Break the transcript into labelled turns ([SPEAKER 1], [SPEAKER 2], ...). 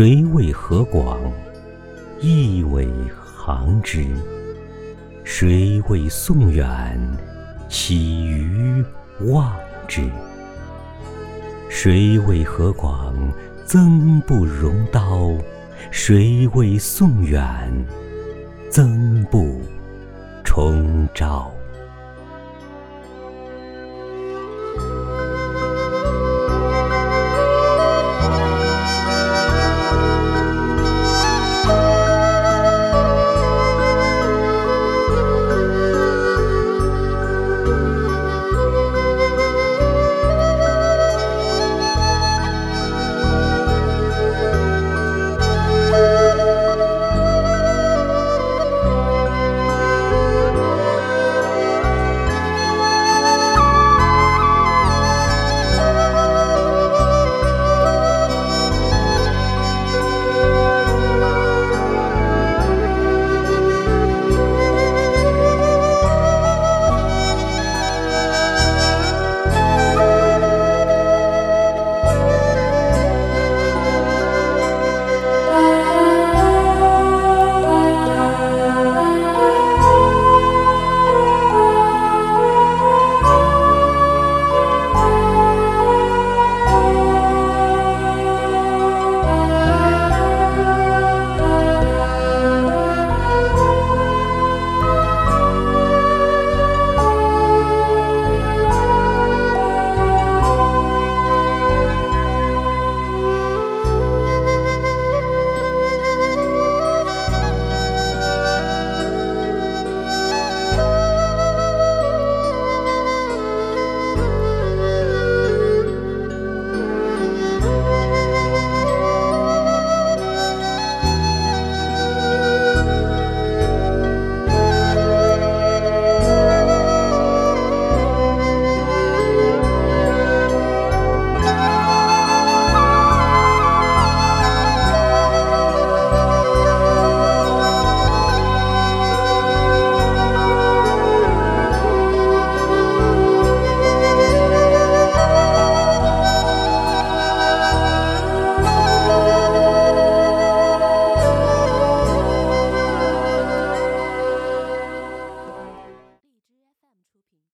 [SPEAKER 1] 谁谓河广？意为行之。谁谓宋远？岂于望之？谁谓河广？增不容刀。谁谓宋远？增不重招。